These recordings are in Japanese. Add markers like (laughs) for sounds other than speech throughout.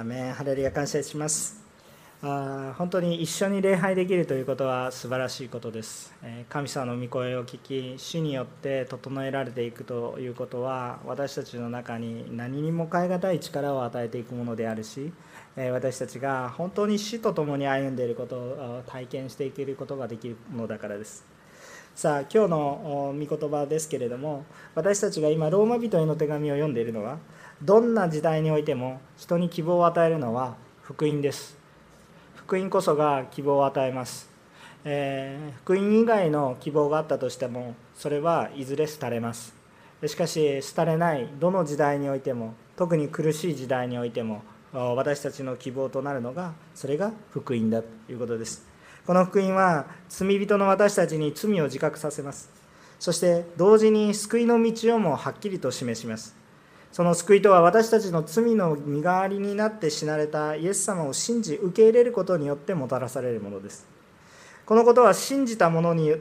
アメンハレルヤ感謝します。あ本当に一緒に礼拝できるということは素晴らしいことです、え神様の御声を聞き主によって整えられていくということは私たちの中に何にも代え難い力を与えていくものであるし私たちが本当に死と共に歩んでいることを体験していけることができるのだからです。さあ今日の御言葉ですけれども私たちが今ローマ人への手紙を読んでいるのはどんな時代においても人に希望を与えるのは福音です。福音こそが希望を与えます、えー、福音以外の希望があったとしてもそれはいずれ廃れます。しかし廃れないどの時代においても特に苦しい時代においても私たちの希望となるのがそれが福音だということです。この福音は罪人の私たちに罪を自覚させます。そして同時に救いの道をもはっきりと示します。その救いとは私たちの罪の身代わりになって死なれたイエス様を信じ受け入れることによってもたらされるものです。このことは信じた者に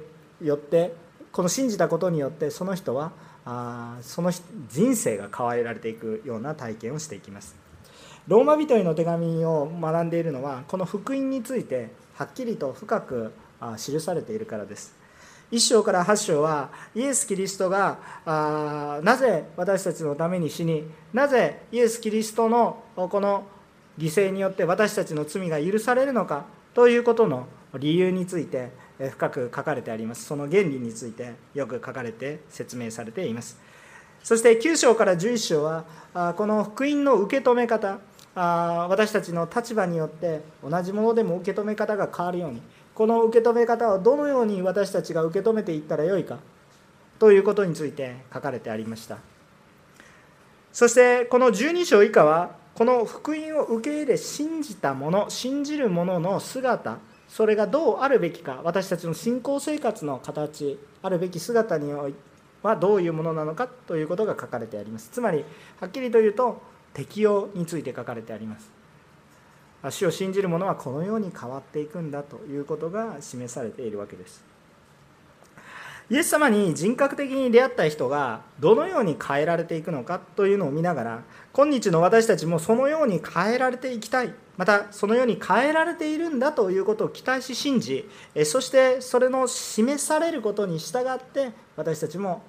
よってこの信じたことによってその人はあその人生が変えられていくような体験をしていきます。ローマ人への手紙を学んでいるのはこの福音についてはっきりと深く記されているからです。1章から8章はイエス・キリストがあなぜ私たちのために死になぜイエス・キリストのこの犠牲によって私たちの罪が許されるのかということの理由について深く書かれてあります。その原理についてよく書かれて説明されています。そして9章から11章はこの福音の受け止め方私たちの立場によって同じものでも受け止め方が変わるようにこの受け止め方をどのように私たちが受け止めていったらよいかということについて書かれてありました。そしてこの12章以下はこの福音を受け入れ信じた者信じる者の姿それがどうあるべきか私たちの信仰生活の形あるべき姿にはどういうものなのかということが書かれてあります。つまりはっきりと言うと適用について書かれてあります。主を信じる者はこのように変わっていくんだということが示されているわけです。イエス様に人格的に出会った人がどのように変えられていくのかというのを見ながら今日の私たちもそのように変えられていきたい。またそのように変えられているんだということを期待し信じそしてそれの示されることに従って私たちも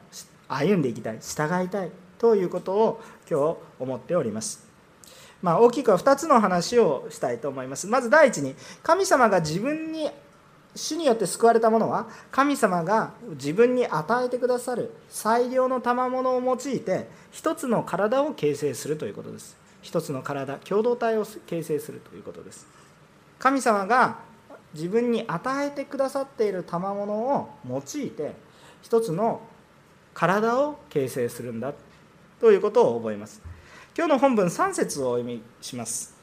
歩んでいきたい従いたいということを今日思っております。まあ、大きくは2つの話をしたいと思います。まず第一に、神様が自分に、主によって救われたものは、神様が自分に与えてくださる最良の賜物を用いて、一つの体を形成するということです。一つの体、共同体を形成するということです。神様が自分に与えてくださっている賜物を用いて、一つの体を形成するんだということを覚えます。今日の本文3節をお読みします。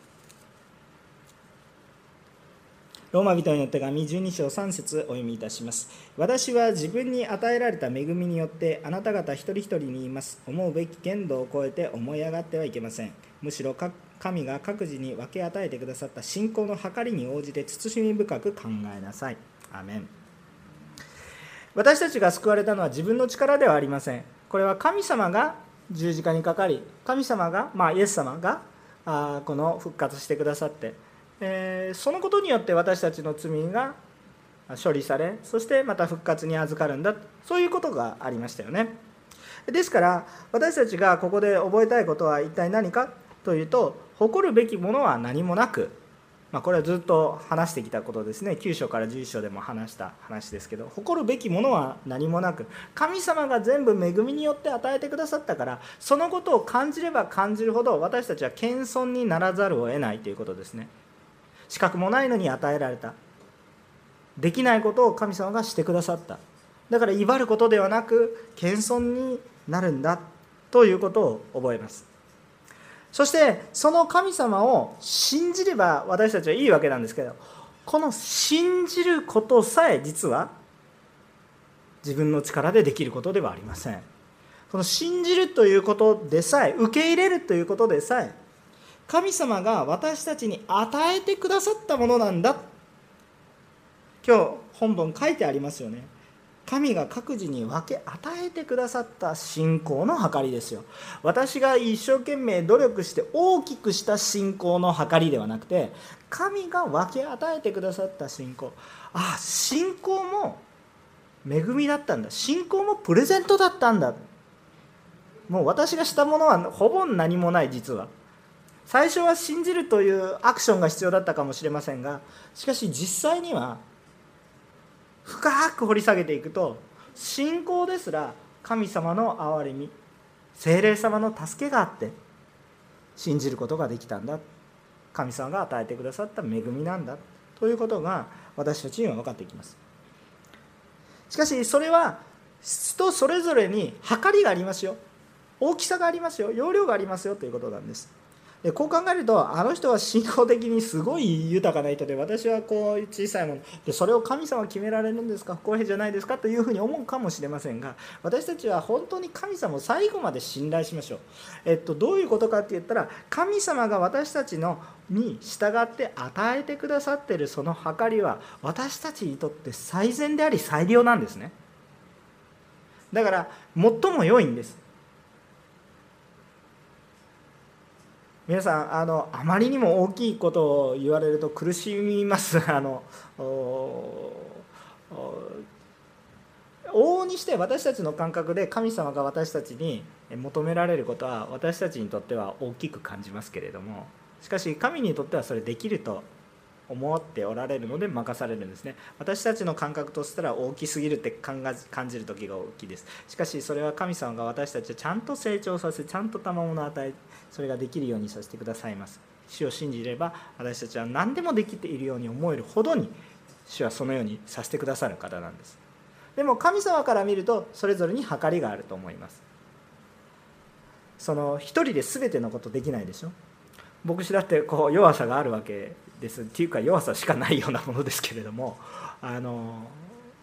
ローマ人への手紙12章3節お読みいたします。私は自分に与えられた恵みによってあなた方一人一人に言います。思うべき限度を超えて思い上がってはいけません。むしろ神が各自に分け与えてくださった信仰の計りに応じて慎み深く考えなさい。アメン私たちが救われたのは自分の力ではありません。これは神様が十字架にかかり神様が、まあ、イエス様があこの復活してくださって、えー、そのことによって私たちの罪が処理されそしてまた復活に預かるんだそういうことがありましたよね。ですから私たちがここで覚えたいことは一体何かというと誇るべきものは何もなくまあ、これはずっと話してきたことですね。9章から11章でも話した話ですけど誇るべきものは何もなく神様が全部恵みによって与えてくださったからそのことを感じれば感じるほど私たちは謙遜にならざるを得ないということですね。資格もないのに与えられた。できないことを神様がしてくださった。だから威張ることではなく謙遜になるんだということを覚えます。そしてその神様を信じれば私たちはいいわけなんですけどこの信じることさえ実は自分の力でできることではありません。この信じるということでさえ受け入れるということでさえ神様が私たちに与えてくださったものなんだ。今日本文書いてありますよね。神が各自に分け与えてくださった信仰の計りですよ。私が一生懸命努力して大きくした信仰の計りではなくて神が分け与えてくださった信仰。あ信仰も恵みだったんだ。信仰もプレゼントだったんだ。もう私がしたものはほぼ何もない実は。最初は信じるというアクションが必要だったかもしれませんがしかし実際には深く掘り下げていくと信仰ですら神様の憐れみ精霊様の助けがあって信じることができたんだ。神様が与えてくださった恵みなんだ。ということが私たちには分かってきます。しかしそれは人それぞれに計りがありますよ。大きさがありますよ。容量がありますよ。ということなんです。でこう考えるとあの人は信仰的にすごい豊かな人で私はこう小さいもの。でそれを神様決められるんですか？不公平じゃないですか？というふうに思うかもしれませんが私たちは本当に神様を最後まで信頼しましょう、えっと、どういうことかって言ったら神様が私たちのに従って与えてくださっているその計りは私たちにとって最善であり最良なんですね。だから最も良いんです。皆さんあのあまりにも大きいことを言われると苦しみます (laughs) あの往々にして私たちの感覚で神様が私たちに求められることは私たちにとっては大きく感じますけれどもしかし神にとってはそれできると思っておられるので任されるんですね。私たちの感覚としたら大きすぎるって感じる時が大きいです。しかしそれは神様が私たちをちゃんと成長させちゃんと賜物を与えそれができるようにさせてくださいます。主を信じれば私たちは何でもできているように思えるほどに主はそのようにさせてくださる方なんです。でも神様から見るとそれぞれに計りがあると思います。その一人で全てのことできないでしょ？牧師だってこう弱さがあるわけ。です。っていうか弱さしかないようなものですけれどもあの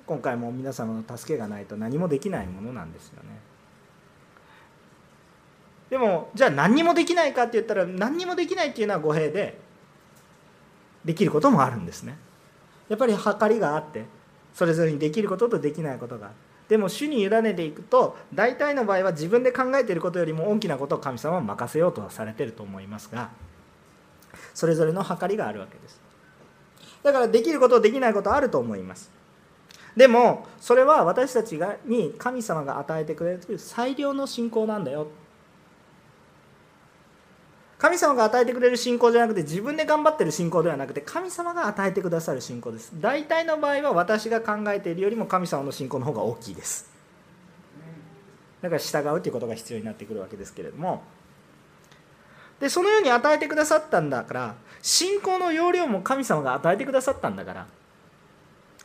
今回も皆様の助けがないと何もできないものなんですよね。でもじゃあ何にもできないかって言ったら何にもできないっていうのは語弊でできることもあるんですね。やっぱり計りがあってそれぞれにできることとできないことがある。でも主に委ねていくと大体の場合は自分で考えていることよりも大きなことを神様は任せようとはされてると思いますがそれぞれの計りがあるわけです。だからできることできないことあると思います。でもそれは私たちがに神様が与えてくれるという最良の信仰なんだよ。神様が与えてくれる信仰じゃなくて自分で頑張ってる信仰ではなくて神様が与えてくださる信仰です。大体の場合は私が考えているよりも神様の信仰の方が大きいです。だから従うということが必要になってくるわけですけれどもでそのように与えてくださったんだから信仰の要領も神様が与えてくださったんだから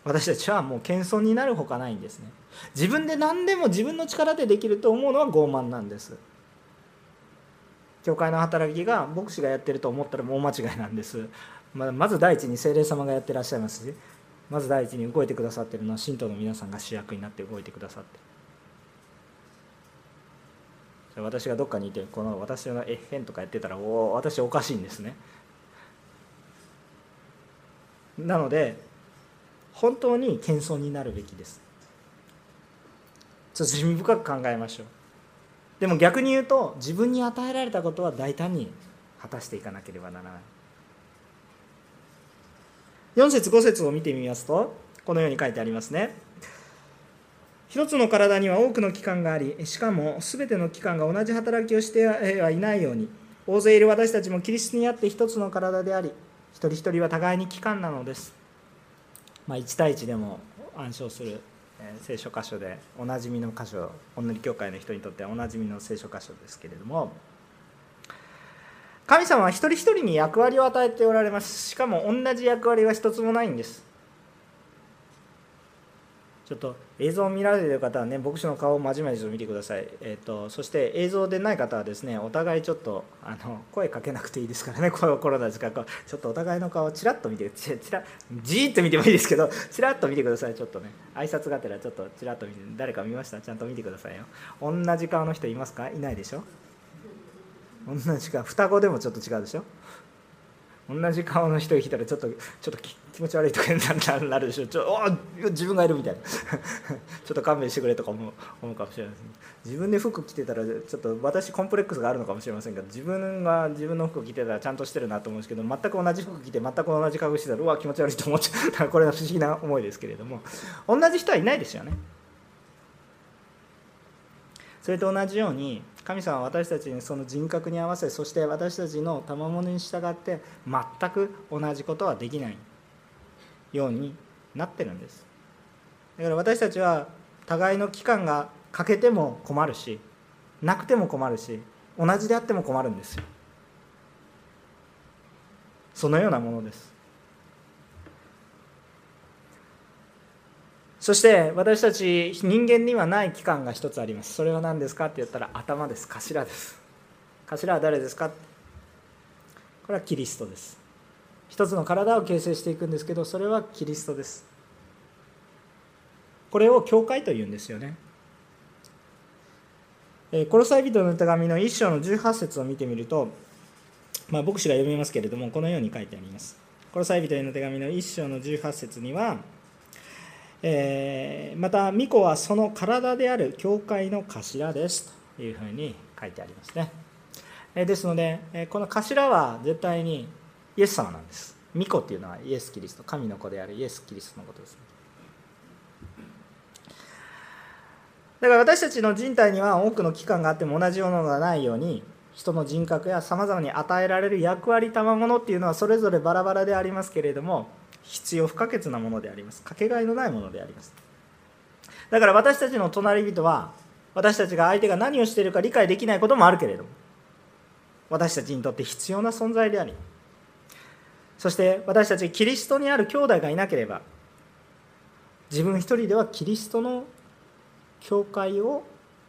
私たちはもう謙遜になるほかないんですね。自分で何でも自分の力でできると思うのは傲慢なんです。教会の働きが牧師がやってると思ったらもう間違いなんです。まず第一に精霊様がやってらっしゃいますしまず第一に動いてくださってるのは信徒の皆さんが主役になって動いてくださって私がどっかにいてこの私のえへんとかやってたらお私おかしいんですね。なので本当に謙遜になるべきです。ちょっと罪深く考えましょう。でも逆に言うと自分に与えられたことは大胆に果たしていかなければならない。4節5節を見てみますとこのように書いてありますね。一つの体には多くの器官がありしかも全ての器官が同じ働きをしてはいないように大勢いる私たちもキリストにあって一つの体であり一人一人は互いに器官なのです、まあ、1対1でも暗唱する聖書箇所でおなじみの箇所おんり教会の人にとってはおなじみの聖書箇所ですけれども神様は一人一人に役割を与えておられます。しかも同じ役割は一つもないんです。ちょっと映像を見られている方はね牧師の顔をまじまじと見てください、えーと、そして映像でない方はですねお互いちょっとあの声かけなくていいですからねこのコロナ時間ちょっとお互いの顔をちらっと見てちちらじーっと見てもいいですけどちらっと見てください。ちょっとね挨拶がてらちょっとちらっと見て誰か見ました？ちゃんと見てくださいよ。同じ顔の人いますか？いないでしょ？同じ顔。双子でもちょっと違うでしょ？同じ顔の人が来たらちょっとちょっと気持ち悪いとかになるでしょ。ちょお自分がいるみたいな。(laughs) ちょっと勘弁してくれとか思う思うかもしれないです、ね、自分で服着てたらちょっと私コンプレックスがあるのかもしれませんが自分が自分の服着てたらちゃんとしてるなと思うんですけど全く同じ服着て全く同じ格好してたらうわ気持ち悪いと思っちゃう。(laughs) これは不思議な思いですけれども。同じ人はいないですよね。それと同じように神様は私たちにその人格に合わせそして私たちの賜物に従って全く同じことはできないようになってるんです。だから私たちは互いの期間が欠けても困るしなくても困るし同じであっても困るんですよ。そのようなものです。そして私たち人間にはない器官が一つあります。それは何ですかって言ったら頭です。頭です。頭は誰ですかこれはキリストです。一つの体を形成していくんですけどそれはキリストです。これを教会というんですよね。コロサイ人の手紙の1章の18節を見てみると、まあ、牧師が読みますけれどもこのように書いてあります。コロサイ人への手紙の1章の18節にはえー、また巫女はその体である教会の頭です。というふうに書いてありますね、え、ですので、えこの頭は絶対にイエス様なんです。巫女っていうのはイエス・キリスト神の子であるイエス・キリストのことです。だから私たちの人体には多くの器官があっても同じものがないように人の人格やさまざまに与えられる役割賜物っていうのはそれぞれバラバラでありますけれども必要不可欠なものであります。かけがえのないものであります。だから私たちの隣人は私たちが相手が何をしているか理解できないこともあるけれども私たちにとって必要な存在でありそして私たちキリストにある兄弟がいなければ自分一人ではキリストの教会を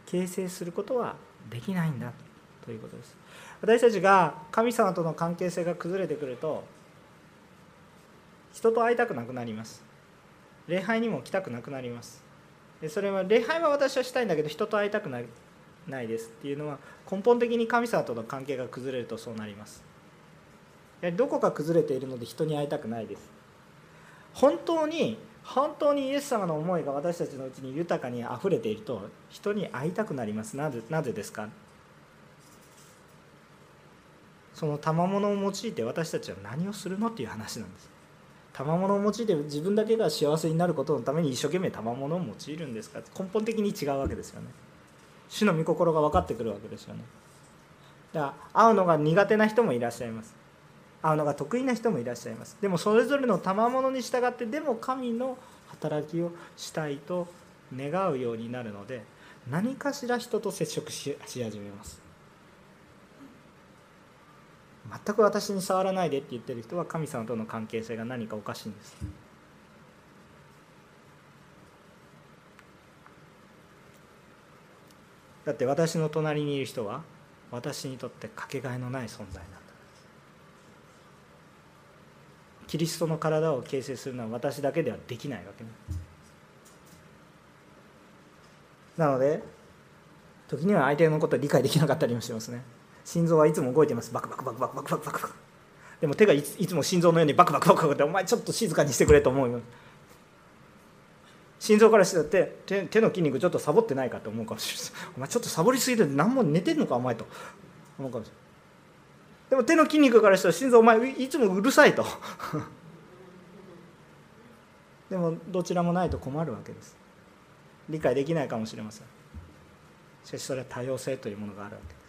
形成することはできないんだ。ということです。私たちが神様との関係性が崩れてくると人と会いたくなくなります。礼拝にも来たくなくなります。それは礼拝は私はしたいんだけど人と会いたくないないです。っていうのは根本的に神様との関係が崩れるとそうなります。やはりどこか崩れているので人に会いたくないです。本当に本当にイエス様の思いが私たちのうちに豊かにあふれていると人に会いたくなります。なぜなぜですか？その賜物を用いて私たちは何をするのっていう話なんです。賜物を用いて自分だけが幸せになることのために一生懸命賜物を用いるんですか根本的に違うわけですよね。主の御心が分かってくるわけですよね。だから会うのが苦手な人もいらっしゃいます。会うのが得意な人もいらっしゃいます。でもそれぞれの賜物に従ってでも神の働きをしたいと願うようになるので何かしら人と接触し始めます。全く私に触らないでって言ってる人は神様との関係性が何かおかしいんです。だって私の隣にいる人は私にとってかけがえのない存在なんだ。キリストの体を形成するのは私だけではできないわけなので時には相手のことを理解できなかったりもしますね。心臓はいつも動いてます。バクバクバクバクバクバクバクでも手がいつも心臓のようにバクバクバクバクってお前ちょっと静かにしてくれと思うよ。心臓からして手手手の筋肉ちょっとサボってないかと思うかもしれない。お前ちょっとサボりすぎて何も寝てんのかお前と。思うかもしれない。でも手の筋肉からしたら心臓お前いつもうるさいと。(laughs) でもどちらもないと困るわけです。理解できないかもしれません。しかしそれは多様性というものがあるわけ。です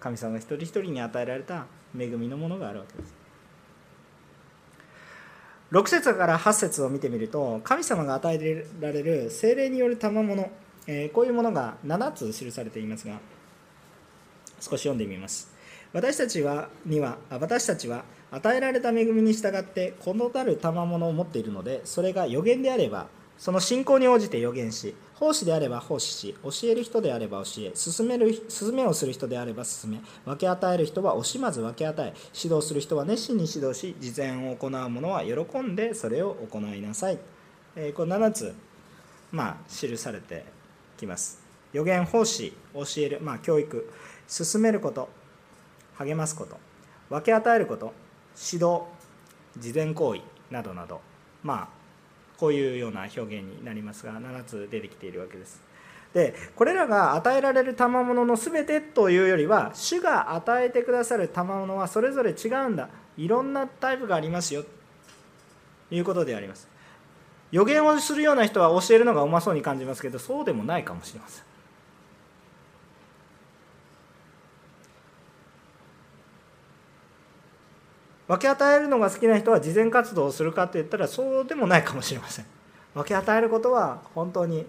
神様一人一人に与えられた恵みのものがあるわけです。6節から8節を見てみると神様が与えられる精霊による賜物、えー、こういうものが7つ記されていますが少し読んでみます。私たちはには私たちは与えられた恵みに従ってこのたる賜物を持っているのでそれが予言であればその信仰に応じて予言し奉仕であれば奉仕し教える人であれば教え進める進めをする人であれば進め分け与える人は惜しまず分け与え指導する人は熱心に指導し実演を行う者は喜んでそれを行いなさい、えー、この7つまあ記されてきます。予言奉仕教える、まあ、教育進めること励ますこと分け与えること指導事前行為などなどまあこういうような表現になりますが7つ出てきているわけです。でこれらが与えられる賜物の全てというよりは主が与えてくださる賜物はそれぞれ違うんだ。いろんなタイプがありますよ。ということであります。予言をするような人は教えるのがうまそうに感じますけどそうでもないかもしれません。分け与えるのが好きな人は慈善活動をするかって言ったらそうでもないかもしれません。分け与えることは本当に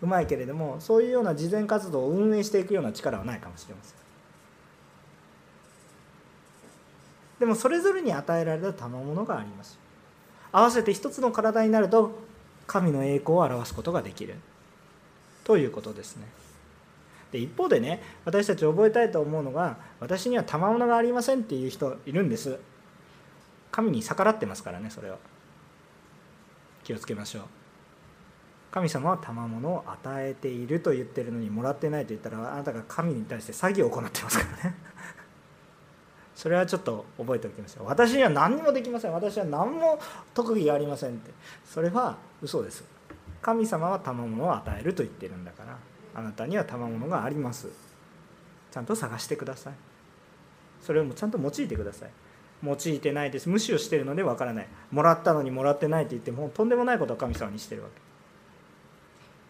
うまいけれどもそういうような慈善活動を運営していくような力はないかもしれません。でもそれぞれに与えられた賜物があります。合わせて一つの体になると神の栄光を表すことができる。ということですね。で一方でね私たち覚えたいと思うのが私には賜物がありませんっていう人いるんです。神に逆らってますからねそれは。気をつけましょう。神様は賜物を与えていると言ってるのにもらってないと言ったらあなたが神に対して詐欺を行ってますからね。(laughs) それはちょっと覚えておきましょう。私には何にもできません。私は何も特技がありませんって。それは嘘です。神様は賜物を与えると言ってるんだからあなたには賜物があります。ちゃんと探してください。それをちゃんと用いてください。用いてないです。無視をしているのでわからない。もらったのにもらってないって言ってもとんでもないことを神様にしてるわけ。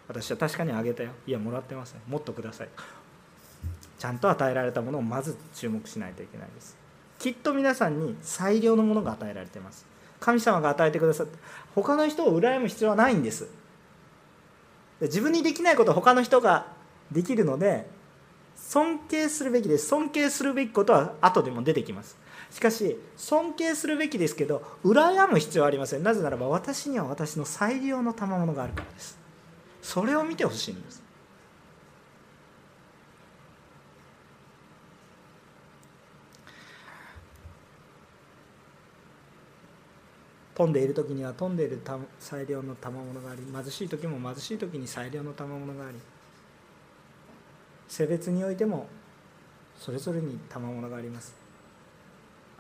私は確かにあげたよ。いやもらってません。もっとください。ちゃんと与えられたものをまず注目しないといけないです。きっと皆さんに最良のものが与えられています。神様が与えてくださって他の人を羨む必要はないんです。自分にできないことを他の人ができるので尊敬するべきです。尊敬するべきことは後でも出てきます。しかし尊敬するべきですけど羨む必要はありません。なぜならば私には私の最良の賜物があるからです。それを見てほしいんです。飛んでいる時には飛んでいる最良の賜物があり貧しい時も貧しい時に最良の賜物があり性別においてもそれぞれに賜物があります。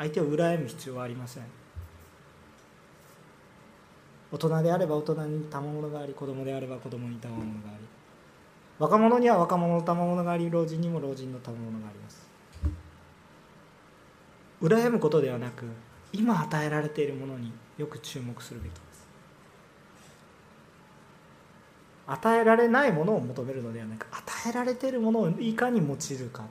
相手を羨む必要はありません。大人であれば大人に賜物があり子供であれば子供に賜物があり。若者には若者の賜物があり老人にも老人の賜物があります。羨むことではなく今与えられているものによく注目するべきです。与えられないものを求めるのではなく与えられているものをいかに用いるか。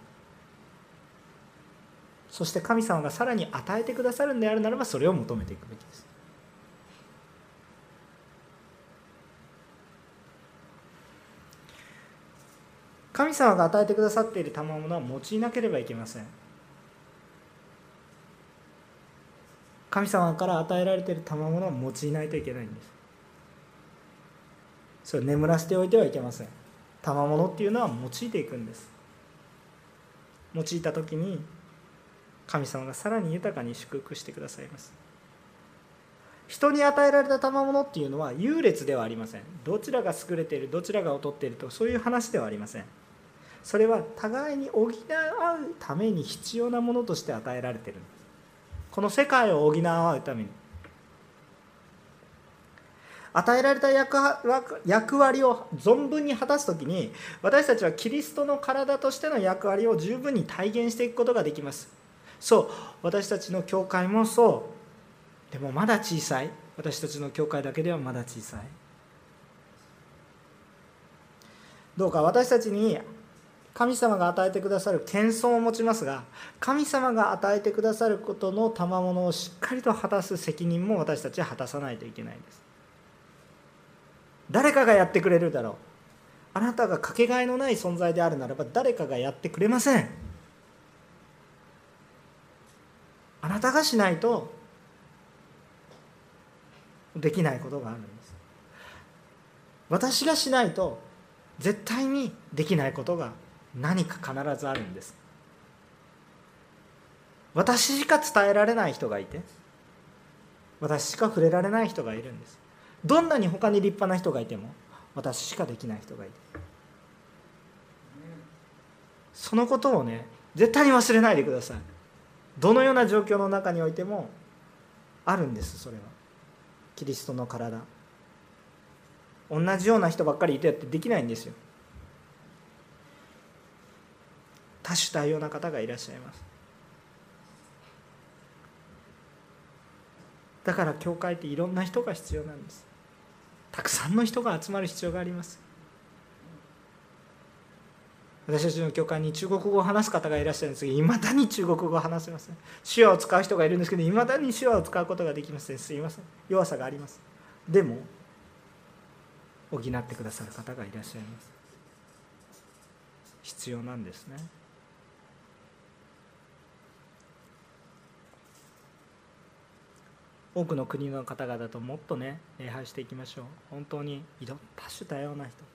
そして神様がさらに与えてくださるんであるならばそれを求めていくべきです。神様が与えてくださっている賜物は用いなければいけません。神様から与えられている賜物は用いないといけないんです。それ眠らせておいてはいけません。賜物っていうのは用いていくんです。用いた時に神様がさらに豊かに祝福してくださいます。人に与えられた賜物っていうのは優劣ではありません。どちらが優れているどちらが劣っているとそういう話ではありません。それは互いに補うために必要なものとして与えられている。この世界を補うために。与えられた役割を存分に果たす時に私たちはキリストの体としての役割を十分に体現していくことができます。そう私たちの教会もそう。でもまだ小さい。私たちの教会だけではまだ小さい。どうか私たちに神様が与えてくださる謙遜を持ちますが神様が与えてくださることの賜物をしっかりと果たす責任も私たちは果たさないといけないんです。誰かがやってくれるだろう。あなたがかけがえのない存在であるならば誰かがやってくれません。あなたがしないとできないことがあるんです。私がしないと絶対にできないことが何か必ずあるんです。私しか伝えられない人がいて私しか触れられない人がいるんです。どんなに他に立派な人がいても私しかできない人がいて。そのことをね絶対に忘れないでください。どのような状況の中においてもあるんですそれは。キリストの体。同じような人ばっかりいてやってできないんですよ。多種多様な方がいらっしゃいます。だから教会っていろんな人が必要なんです。たくさんの人が集まる必要があります。私たちの教会に中国語を話す方がいらっしゃるんですがいまだに中国語を話せません。手話を使う人がいるんですけどいまだに手話を使うことができません。すいません。弱さがあります。でも補ってくださる方がいらっしゃいます。必要なんですね。多くの国の方々ともっとね礼拝していきましょう。本当にいろ多種多様な人。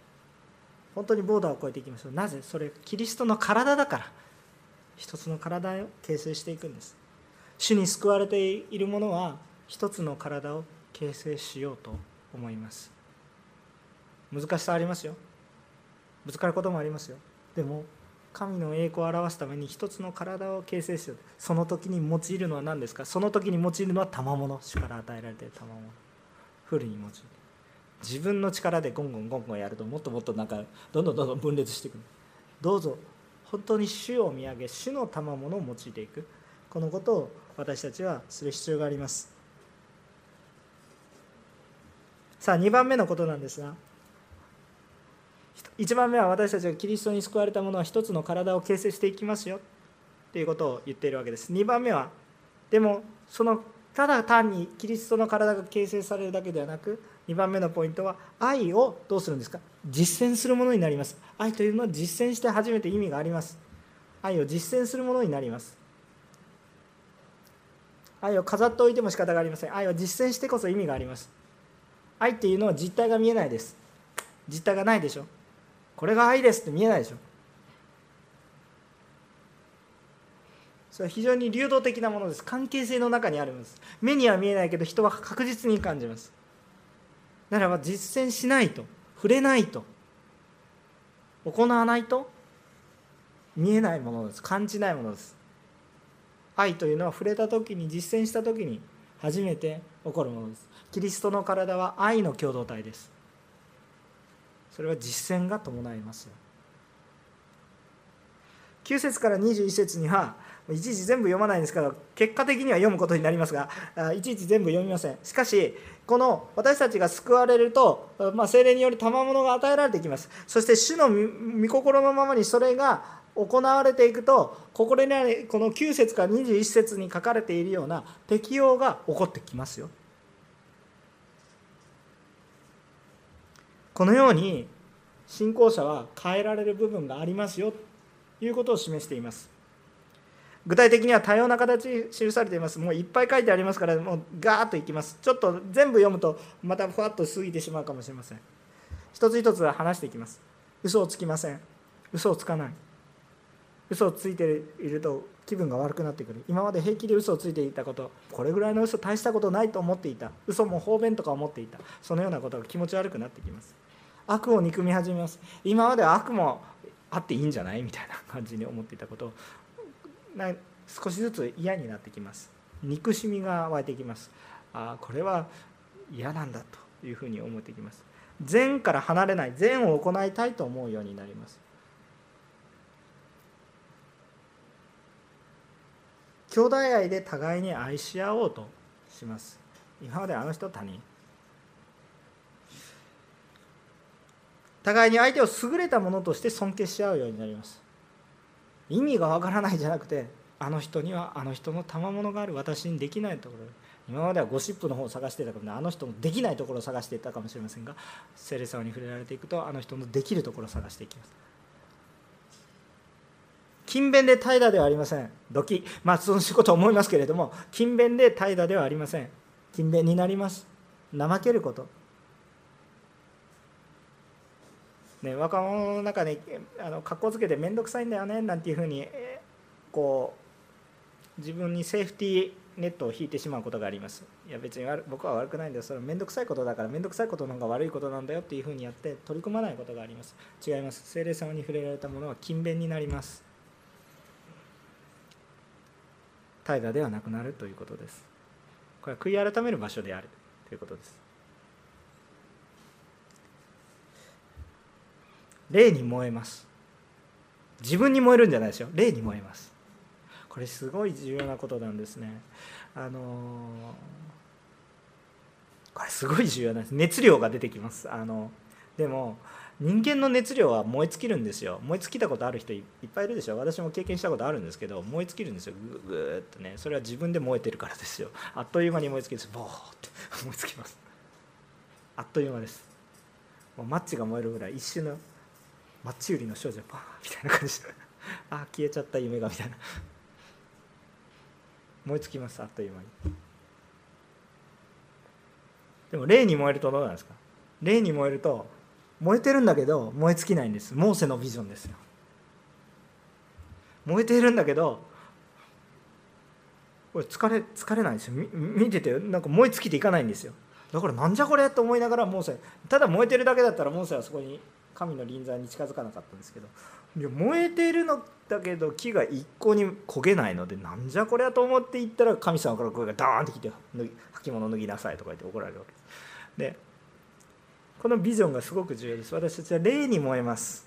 本当にボーダーを超えていきましょう。なぜ？それキリストの体だから。一つの体を形成していくんです。主に救われている者は一つの体を形成しようと思います。難しさありますよ。ぶつかることもありますよ。でも神の栄光を表すために一つの体を形成しよう。その時に用いるのは何ですか？その時に用いるのは賜物。主から与えられている賜物。フルに用いる。自分の力でゴンゴンゴンゴンやるともっともっとなんかどんどんどんどん分裂していく。どうぞ本当に主を見上げ主の賜物を用いていく。このことを私たちはする必要があります。さあ2番目のことなんですが1番目は私たちがキリストに救われた者は一つの体を形成していきますよということを言っているわけです。2番目はでもそのただ単にキリストの体が形成されるだけではなく2番目のポイントは愛をどうするんですか？実践するものになります。愛というのは実践して初めて意味があります。愛を実践するものになります。愛を飾っておいても仕方がありません。愛を実践してこそ意味があります。愛っていうのは実態が見えないです。実態がないでしょ。これが愛ですって見えないでしょ。それは非常に流動的なものです。関係性の中にあるんです。目には見えないけど人は確実に感じます。ならば実践しないと触れないと行わないと見えないものです。感じないものです。愛というのは触れた時に実践した時に初めて起こるものです。キリストの体は愛の共同体です。それは実践が伴います9節から21節にはいちいち全部読まないんですけど結果的には読むことになりますがいちいち全部読みません。しかしこの私たちが救われると、まあ、精霊により賜物が与えられてきます。そして主の御心のままにそれが行われていくとここでねこの9節から21節に書かれているような適用が起こってきますよ。このように信仰者は変えられる部分がありますよということを示しています。具体的には多様な形に記されています。もういっぱい書いてありますからもうガーッといきます。ちょっと全部読むとまたふわっと過ぎてしまうかもしれません。一つ一つ話していきます。嘘をつきません。嘘をつかない。嘘をついていると気分が悪くなってくる。今まで平気で嘘をついていたことこれぐらいの嘘大したことないと思っていた。嘘も方便とか思っていた。そのようなことが気持ち悪くなってきます。悪を憎み始めます。今までは悪もあっていいんじゃない？みたいな感じに思っていたことを少しずつ嫌になってきます。憎しみが湧いてきます。ああこれは嫌なんだというふうに思ってきます。善から離れない善を行いたいと思うようになります。兄弟愛で互いに愛し合おうとします。今まであの人他人。互いに相手を優れたものとして尊敬し合うようになります。意味がわからないじゃなくてあの人にはあの人の賜物がある私にできないところ。今まではゴシップの方を探していたかもあの人のできないところを探していたかもしれませんが聖霊様に触れられていくとあの人のできるところを探していきます。勤勉で怠惰ではありません。ドキまあその仕事思いますけれども勤勉で怠惰ではありません。勤勉になります。怠けること。ね、若者の中であの格好つけて面倒くさいんだよねなんていうふうにこう自分にセーフティーネットを引いてしまうことがあります。いや別に僕は悪くないんだよ。それ面倒くさいことだから面倒くさいことの方が悪いことなんだよっていうふうにやって取り組まないことがあります。違います。精霊様に触れられたものは勤勉になります。怠惰ではなくなるということです。これは悔い改める場所であるということです。霊に燃えます。自分に燃えるんじゃないですよ。霊に燃えます。これすごい重要なことなんですね。あのこれすごい重要なんです。熱量が出てきます。あのでも人間の熱量は燃え尽きるんですよ。燃え尽きたことある人いっぱいいるでしょ。私も経験したことあるんですけど燃え尽きるんですよ。ぐぐーっとね。それは自分で燃えてるからですよ。あっという間に燃え尽きるんですボーって (laughs) 燃え尽きます。あっという間です。もうマッチが燃えるぐらい一瞬のマッチ売りの少女パーみたいな感じで。(laughs) あ消えちゃった夢がみたいな。(laughs) 燃え尽きますあっという間に。でも霊に燃えるとどうなんですか？霊に燃えると燃えてるんだけど燃え尽きないんです。モーセのビジョンですよ。燃えているんだけどこれ疲れ疲れないですよ。見ててなんか燃え尽きていかないんですよ。だからなんじゃこれ？と思いながらモーセただ燃えてるだけだったらモーセはそこに神の臨在に近づかなかったんですけどいや燃えているのだけど木が一向に焦げないのでなんじゃこれやと思って行ったら神様から声がダーンってきて履物脱ぎなさいとか言って怒られるわけです。でこのビジョンがすごく重要です。私たちは霊に燃えます。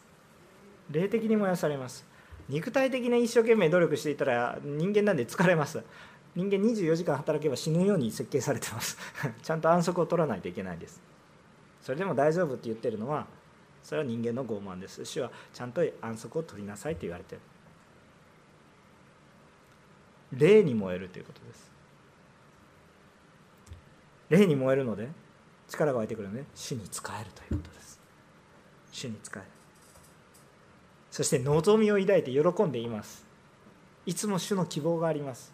霊的に燃やされます。肉体的に一生懸命努力していたら人間なんで疲れます。人間24時間働けば死ぬように設計されてます。(laughs) ちゃんと安息を取らないといけないです。それでも大丈夫って言ってるのはそれは人間の傲慢です。主はちゃんと安息を取りなさいと言われてる。霊に燃えるということです。霊に燃えるので力が湧いてくるので主に仕えるということです。主に仕える。そして望みを抱いて喜んでいます。いつも主の希望があります。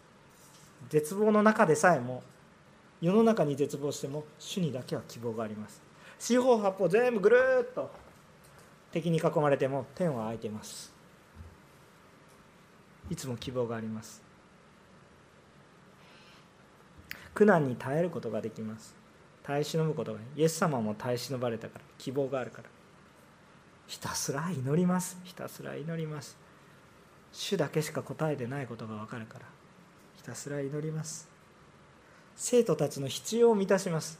絶望の中でさえも世の中に絶望しても主にだけは希望があります。四方八方全部ぐるっと敵に囲まれても天は開いています。いつも希望があります。苦難に耐えることができます。耐え忍ぶことがイエス様も耐え忍ばれたから希望があるから。ひたすら祈ります。ひたすら祈ります。主だけしか答えてないことが分かるから。ひたすら祈ります。生徒たちの必要を満たします。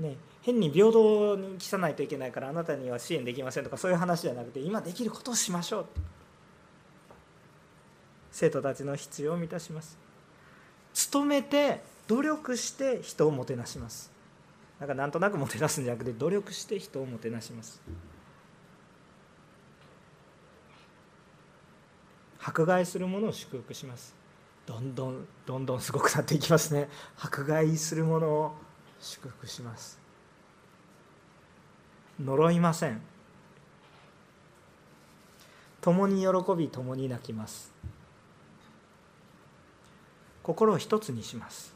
ね変に平等に期さないといけないからあなたには支援できませんとかそういう話じゃなくて今できることをしましょう。生徒たちの必要を満たします。努めて努力して人をもてなします。なんかなんとなくもてなすんじゃなくて努力して人をもてなします。迫害するものを祝福します。どんどんどんどんすごくなっていきますね。迫害するものを祝福します。呪いません。共に喜び共に泣きます。心を一つにします。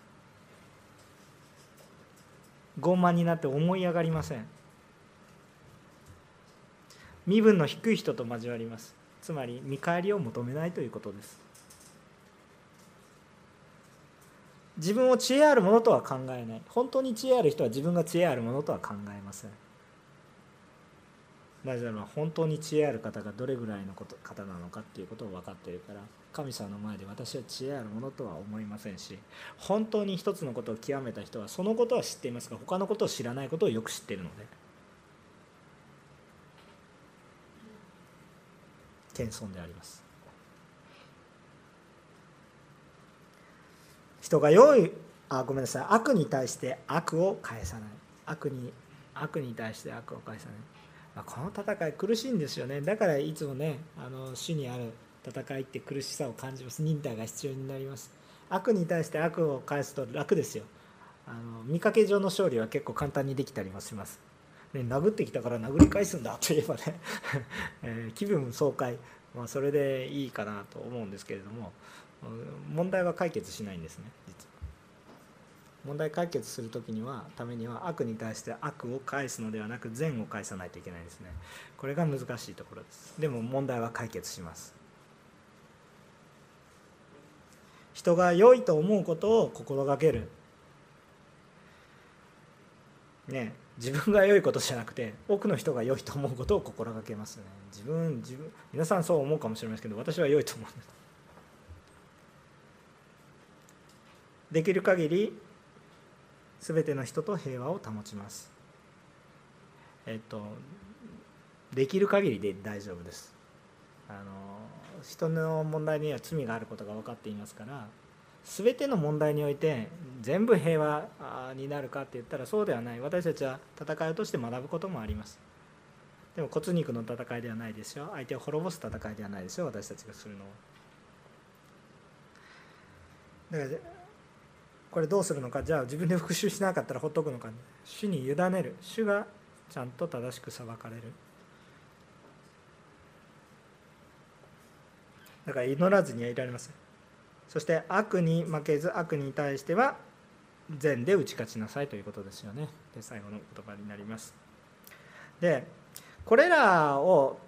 傲慢になって思い上がりません。身分の低い人と交わります。つまり見返りを求めないということです。自分を知恵あるものとは考えない。本当に知恵ある人は自分が知恵あるものとは考えません。なぜなら本当に知恵ある方がどれぐらいのこと方なのかっていうことを分かっているから神様の前で私は知恵あるものとは思いませんし本当に一つのことを極めた人はそのことは知っていますが他のことを知らないことをよく知っているので謙遜であります。人が良いあごめんなさい。悪に対して悪を返さない。悪に悪に対して悪を返さない。ま、この戦い苦しいんですよね。だからいつもねあの主にある戦いって苦しさを感じます。忍耐が必要になります。悪に対して悪を返すと楽ですよ。あの見かけ上の勝利は結構簡単にできたりもします、ね、殴ってきたから殴り返すんだといえばね、(laughs) えー、気分爽快、まあ、それでいいかなと思うんですけれども問題は解決しないんですね。問題解決する時にはためには悪に対して悪を返すのではなく善を返さないといけないんですね。これが難しいところです。でも問題は解決します。人が良いと思うことを心がける。ね自分が良いことじゃなくて多くの人が良いと思うことを心がけますね。自分自分皆さんそう思うかもしれませんけど私は良いと思うんです。できる限り全ての人と平和を保ちます。えっとできる限りで大丈夫です。あの人の問題には罪があることが分かっていますから全ての問題において全部平和になるかって言ったらそうではない。私たちは戦いを通して学ぶこともあります。でも骨肉の戦いではないですよ。相手を滅ぼす戦いではないですよ。私たちがするのは。だからこれどうするのか？じゃあ自分で復讐しなかったらほっとくのか？主に委ねる。主がちゃんと正しく裁かれる。だから祈らずにはいられません。そして悪に負けず悪に対しては善で打ち勝ちなさいということですよね。で最後の言葉になります。でこれらを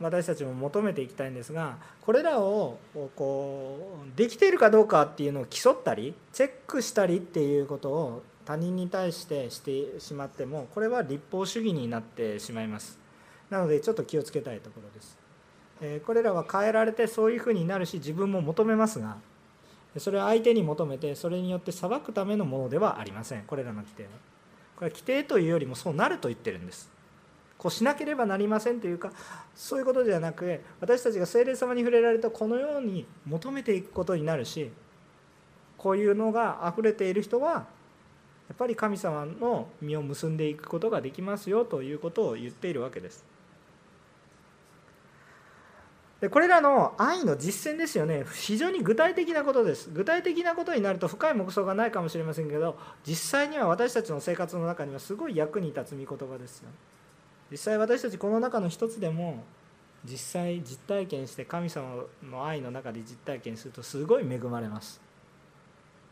私たちも求めていきたいんですがこれらをこうできているかどうかっていうのを競ったりチェックしたりっていうことを他人に対してしてしまってもこれは立法主義になってしまいます。なのでちょっと気をつけたいところです。これらは変えられてそういうふうになるし自分も求めますがそれは相手に求めてそれによって裁くためのものではありません。これらの規定は。これは規定というよりもそうなると言ってるんです。こうしなければなりませんというかそういうことではなく私たちが聖霊様に触れられたこのように求めていくことになるしこういうのが溢れている人はやっぱり神様の実を結んでいくことができますよということを言っているわけです。でこれらの愛の実践ですよね。非常に具体的なことです。具体的なことになると深い目想がないかもしれませんけど実際には私たちの生活の中にはすごい役に立つ御言葉ですよ。実際私たちこの中の一つでも実際実体験して神様の愛の中で実体験するとすごい恵まれます。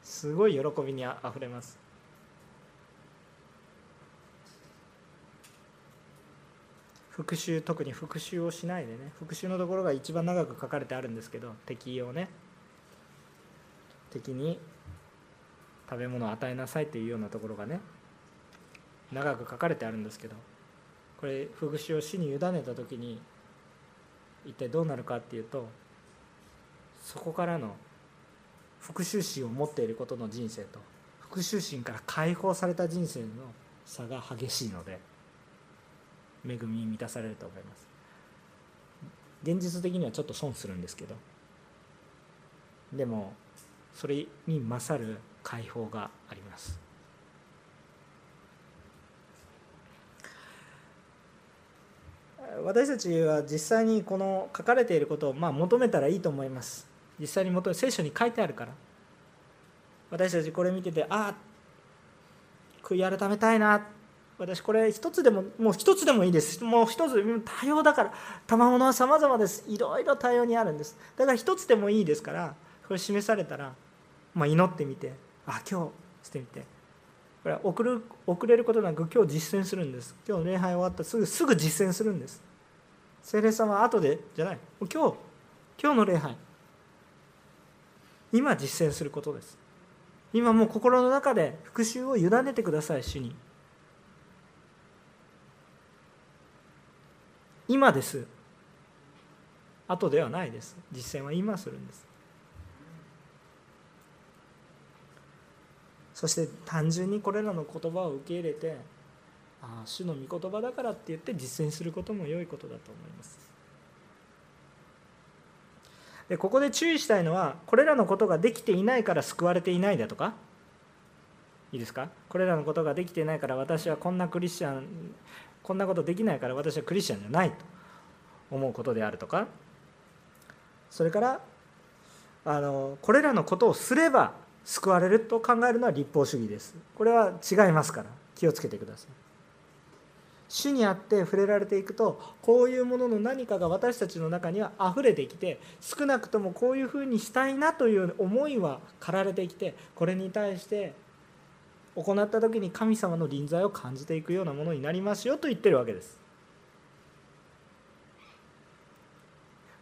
すごい喜びにあふれます。復習特に復習をしないでね復習のところが一番長く書かれてあるんですけど敵をね。敵に食べ物を与えなさいというようなところがね長く書かれてあるんですけどこれ復讐を死に委ねた時に一体どうなるかっていうとそこからの復讐心を持っていることの人生と復讐心から解放された人生の差が激しいので。恵みに満たされると思います現実的にはちょっと損するんですけどでもそれに勝る解放があります私たちは実際にこの書かれていることをまあ求めたらいいと思います。実際に求め聖書に書いてあるから。私たちこれ見ててああ悔い改めたいな。私これ一つでももう一つでもいいです。もう一つ多様だから。賜物は様々です。いろいろ多様にあるんです。だから一つでもいいですからこれ示されたら、まあ、祈ってみて。あ今日してみて。これは送る遅れることなく今日実践するんです。今日礼拝終わったすぐすぐ実践するんです。聖霊様は後でじゃない。今日今日の礼拝。今実践することです。今もう心の中で復讐を委ねてください主に。今です。後ではないです。実践は今するんです。そして単純にこれらの言葉を受け入れてあ主の御言葉だからって言って実践することも良いことだと思います。でここで注意したいのはこれらのことができていないから救われていないだとか？いいですか？これらのことができていないから私はこんなクリスチャンこんなことできないから私はクリスチャンじゃないと思うことであるとか？それからあのこれらのことをすれば救われると考えるのは立法主義です。これは違いますから気をつけてください。主にあって触れられていくとこういうものの何かが私たちの中には溢れてきて少なくともこういうふうにしたいなという思いは駆られてきてこれに対して行った時に神様の臨在を感じていくようなものになりますよと言ってるわけです。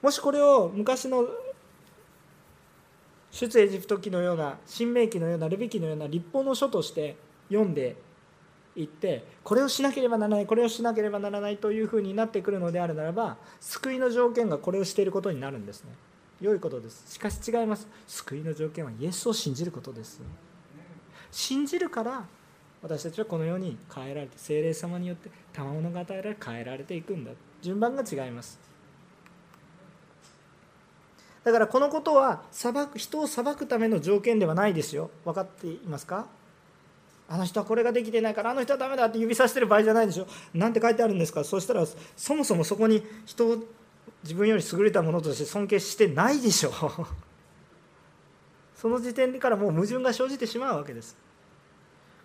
もしこれを昔の出エジプト記のような新明記のようなレビ記のような立法の書として読んでいってこれをしなければならないこれをしなければならないというふうになってくるのであるならば救いの条件がこれをしていることになるんですね。良いことです。しかし違います。救いの条件はイエスを信じることです。信じるから私たちはこのように変えられて精霊様によって賜物が与えられ変えられていくんだ。順番が違います。だからこのことは裁く人を裁くための条件ではないですよ。分かっていますか？あの人はこれができてないからあの人はダメだって指さしてる場合じゃないでしょ。なんて書いてあるんですか。そしたらそもそもそこに人を自分より優れたものとして尊敬してないでしょ。(laughs) その時点からもう矛盾が生じてしまうわけです。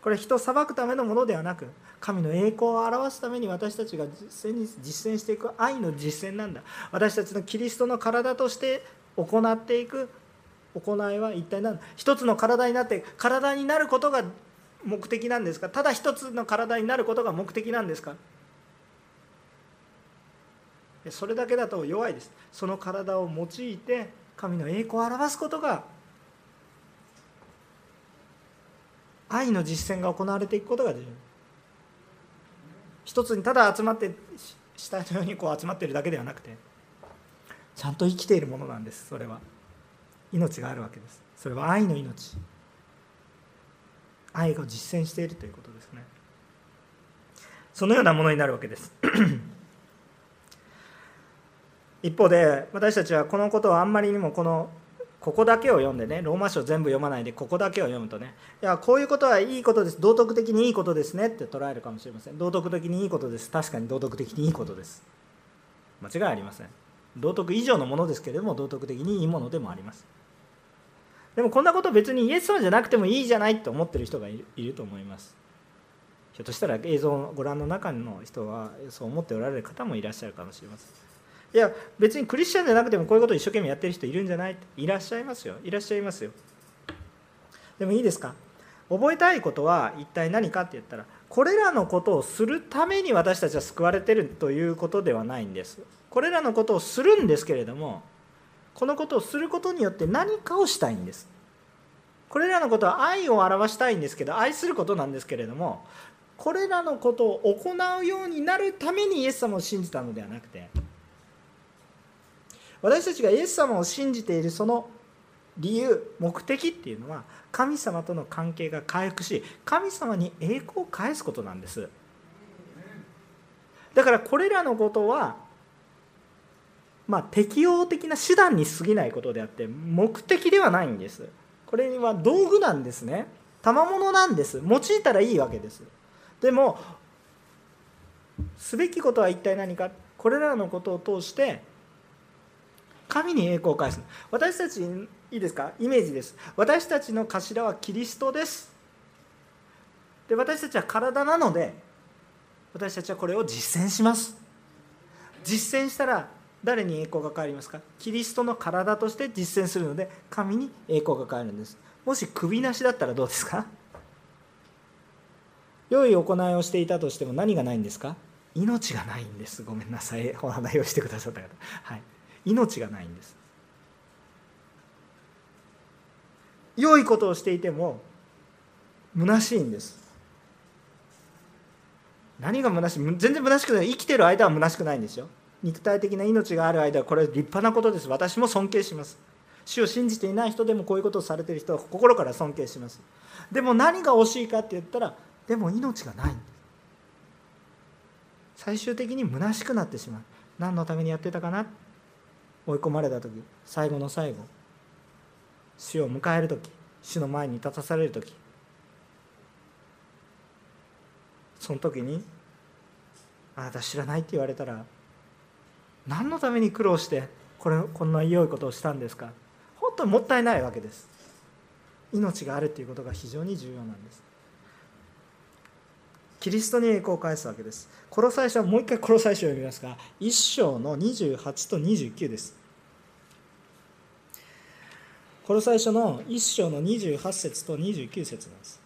これ人を裁くためのものではなく神の栄光を表すために私たちが実践に実践していく愛の実践なんだ。私たちのキリストの体として行っていく行いは一体何だ。一つの体になって体になることが目的なんですか？ただ一つの体になることが目的なんですか？それだけだと弱いです。その体を用いて神の栄光を表すことが愛の実践が行われていくことができる一つにただ集まって死体のようにこう集まっているだけではなくてちゃんと生きているものなんです。それは。命があるわけです。それは愛の命。愛を実践しているということですね。そのようなものになるわけです。(coughs) 一方で私たちはこのことをあんまりにもこのここだけを読んでねローマ書全部読まないでここだけを読むとねいやこういうことはいいことです。道徳的にいいことですね。って捉えるかもしれません。道徳的にいいことです。確かに道徳的にいいことです。間違いありません。道徳以上のものですけれども道徳的にいいものでもあります。でもこんなこと別にイエス様じゃなくてもいいじゃないと思ってる人がいると思います。ひょっとしたら映像をご覧の中の人はそう思っておられる方もいらっしゃるかもしれません。いや別にクリスチャンじゃなくてもこういうことを一生懸命やってる人いるんじゃない？いらっしゃいますよ。いらっしゃいますよ。でもいいですか？覚えたいことは一体何かって言ったらこれらのことをするために私たちは救われてるということではないんです。これらのことをするんですけれどもこのことをすることによって何かをしたいんです。これらのことは愛を表したいんですけど愛することなんですけれどもこれらのことを行うようになるためにイエス様を信じたのではなくて私たちがイエス様を信じているその理由目的っていうのは神様との関係が回復し神様に栄光を返すことなんです。だからこれらのことはまあ適応的な手段に過ぎないことであって目的ではないんです。これは道具なんですね。賜物なんです。用いたらいいわけです。でもすべきことは一体何か。これらのことを通して神に栄光を返す。私たちいいですか？イメージです。私たちの頭はキリストです。で私たちは体なので私たちはこれを実践します。実践したら誰に栄光が返りますか？キリストの体として実践するので神に栄光が返るんです。もし首なしだったらどうですか？(laughs) 良い行いをしていたとしても何がないんですか？命がないんです。ごめんなさい。お花用意してくださった方。はい。命がないんです。良いことをしていても虚しいんです。何が虚しい？全然虚しくない。生きてる間は虚しくないんですよ。肉体的な命がある間はこれ立派なことです。私も尊敬します。主を信じていない人でもこういうことをされている人は心から尊敬します。でも何が惜しいかって言ったらでも命がない。んです最終的に虚しくなってしまう。何のためにやってたかな？追い込まれた時最後の最後。死を迎える時死の前に立たされる時。その時に「あなた知らない」って言われたら何のために苦労してこれこんな良いことをしたんですか？本当にもったいないわけです命があるっていうことが非常に重要なんですキリストに栄光を返すわけですこの最初もう一回この最初を読みますが1章の28と29ですこの最初の1章の28節と29節なんです。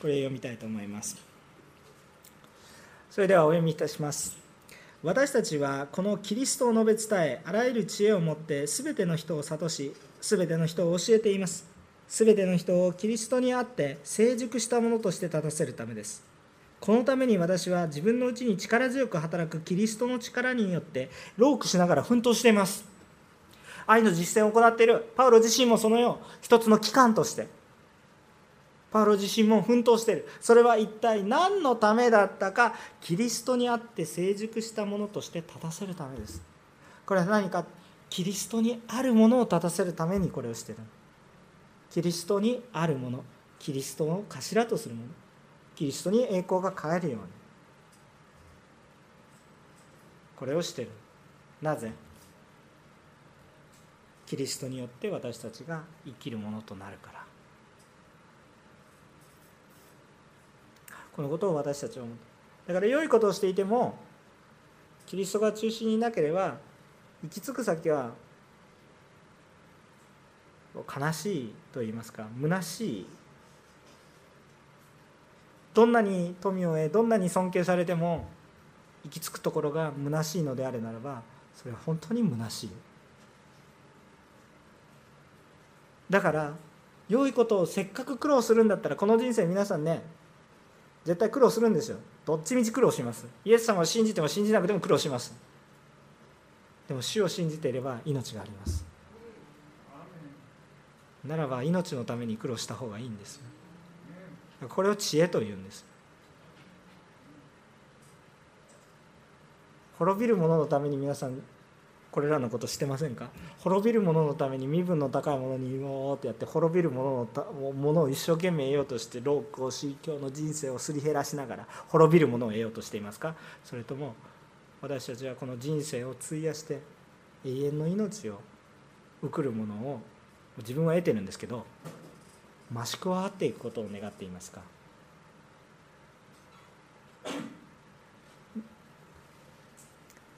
これ読みたいと思います。それではお読みいたします。私たちはこのキリストを述べ伝え、あらゆる知恵を持って全ての人を諭し、全ての人を教えています。全ての人をキリストにあって成熟したものとして立たせるためです。このために私は自分のうちに力強く働くキリストの力によってロークしながら奮闘しています。愛の実践を行っているパウロ自身もそのよう一つの機関としてパウロ自身も奮闘している。それは一体何のためだったか。キリストにあって成熟したものとして立たせるためです。これは何か。キリストにあるものを立たせるためにこれをしてる。キリストにあるもの。キリストを頭とするもの。キリストに栄光が変えるように。これをしてる。なぜ？キリストによって私たちが生きるものとなるから。このことを私たちは思うだから良いことをしていてもキリストが中心になければ行き着く先は悲しいと言いますか虚しい。どんなに富を得どんなに尊敬されても行き着くところが虚しいのであるならばそれは本当に虚しい。だから良いことをせっかく苦労するんだったらこの人生皆さんね絶対苦労するんですよ。どっちみち苦労します。イエス様を信じても信じなくても苦労します。でも主を信じていれば命があります。ならば命のために苦労した方がいいんです。これを知恵というんです。滅びる者のために皆さんこれらのことしてませんか？滅びる者のために身分の高いものに言おうってやって滅びる者のものを一生懸命得ようとして老公宗教の人生をすり減らしながら滅びるものを得ようとしていますか？それとも私たちはこの人生を費やして永遠の命を送るものを自分は得てるんですけど増し加わっていくことを願っていますか？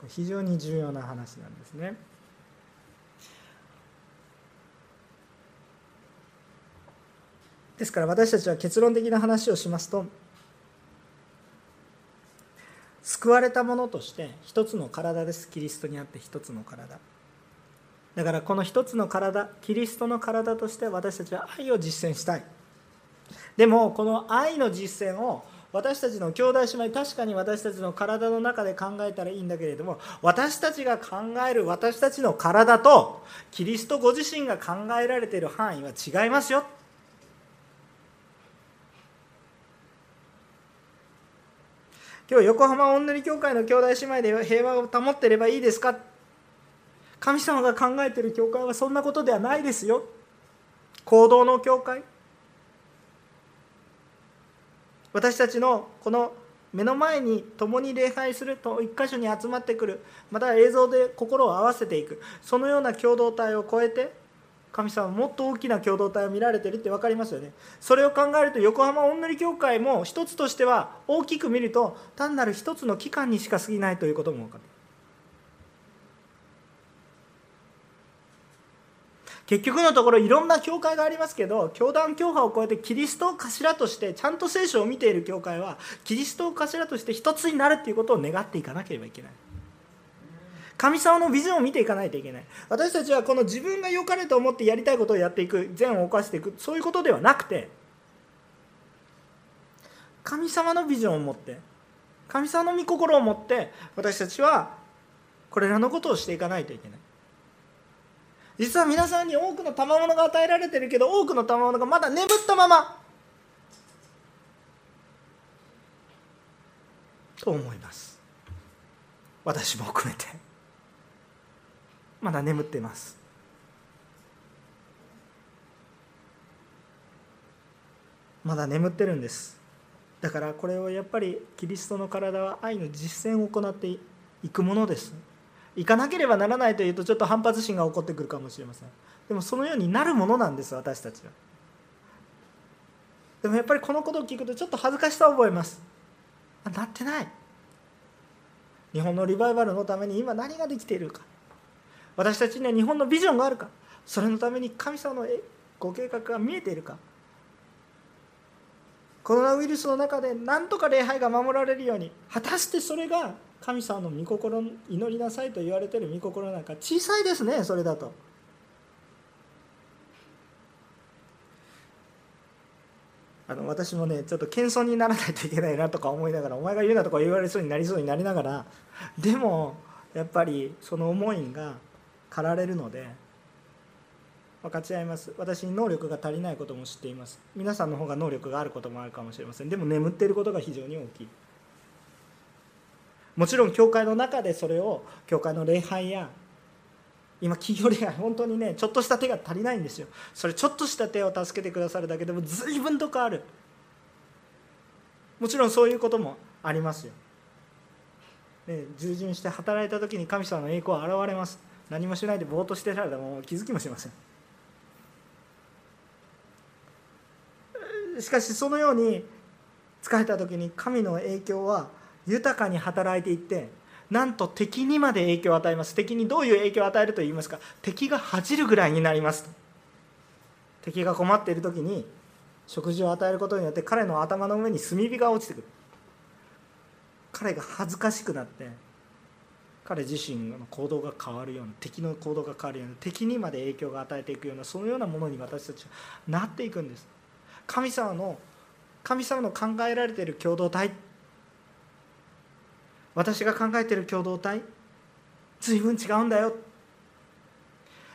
非常に重要な話なんですね。ですから私たちは結論的な話をしますと救われたものとして一つの体です。キリストにあって一つの体。だからこの一つの体キリストの体として私たちは愛を実践したい。でもこの愛の実践を私たちの兄弟姉妹確かに私たちの体の中で考えたらいいんだけれども私たちが考える私たちの体とキリストご自身が考えられている範囲は違いますよ。今日横浜おんぬり教会の兄弟姉妹で平和を保ってればいいですか？神様が考えている教会はそんなことではないですよ。行動の教会。私たちのこの目の前に共に礼拝すると一箇所に集まってくるまた映像で心を合わせていくそのような共同体を超えて神様もっと大きな共同体を見られてるって分かりますよね。それを考えると横浜おんぬり協会も一つとしては大きく見ると単なる一つの機関にしか過ぎないということも分かる。結局のところいろんな教会がありますけど教団教派を超えてキリストを頭としてちゃんと聖書を見ている教会はキリストを頭として一つになるっていうことを願っていかなければいけない。神様のビジョンを見ていかないといけない。私たちはこの自分が良かれと思ってやりたいことをやっていく善を犯していくそういうことではなくて神様のビジョンを持って神様の御心を持って私たちはこれらのことをしていかないといけない。実は皆さんに多くの賜物が与えられてるけど多くの賜物がまだ眠ったまま。と思います。私も含めて。まだ眠っています。まだ眠ってるんです。だからこれをやっぱりキリストの体は愛の実践を行っていくものです。行かなければならないというとちょっと反発心が起こってくるかもしれません。でもそのようになるものなんです私たちは。でもやっぱりこのことを聞くとちょっと恥ずかしさを覚えます。あなってない。日本のリバイバルのために今何ができているか。私たちには日本のビジョンがあるか。それのために神様のご計画が見えているか。コロナウイルスの中で何とか礼拝が守られるように果たしてそれが神様の御心祈りなさいと言われている御心なんか小さいですねそれだと。あの私もねちょっと謙遜にならないといけないなとか思いながらお前が言うなとか言われそうになりそうになりながらでもやっぱりその思いが駆られるので分かち合います。私に能力が足りないことも知っています。皆さんの方が能力があることもあるかもしれません。でも眠っていることが非常に大きい。もちろん教会の中でそれを教会の礼拝や今企業礼拝本当にねちょっとした手が足りないんですよ。それちょっとした手を助けてくださるだけでも随分と変わる。もちろんそういうこともありますよ、ね、従順して働いた時に神様の栄光は現れます。何もしないでぼーっとしてたらもう気づきもしません。しかしそのように疲れた時に神の影響は豊かに働いていってなんと敵にまで影響を与えます。敵にどういう影響を与えると言いますか。敵が恥じるぐらいになります敵が困っている時に食事を与えることによって彼の頭の上に炭火が落ちてくる。彼が恥ずかしくなって彼自身の行動が変わるような敵の行動が変わるような敵にまで影響が与えていくようなそのようなものに私たちはなっていくんです。神様の神様の考えられている共同体私が考えている共同体随分違うんだよ。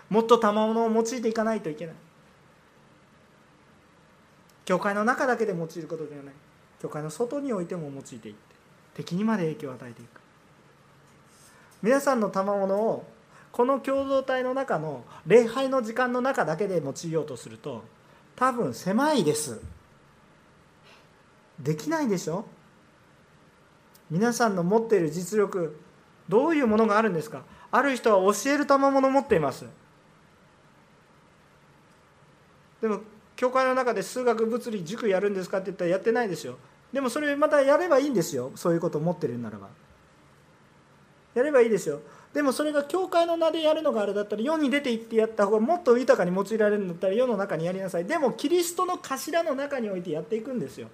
もっと賜物を用いていかないといけない。教会の中だけで用いることではない。教会の外においても用いていって敵にまで影響を与えていく。皆さんの賜物をこの共同体の中の礼拝の時間の中だけで用いようとすると多分狭いです。できないでしょ？皆さんの持っている実力どういうものがあるんですか？ある人は教える賜物を持っています。でも教会の中で数学物理塾やるんですかって言ったらやってないですよ。でもそれまたやればいいんですよ。そういうことを持ってるならば。やればいいですよ。でもそれが教会の名でやるのがあれだったら世に出て行ってやった方がもっと豊かに用いられるんだったら世の中にやりなさい。でもキリストの頭の中においてやっていくんですよ。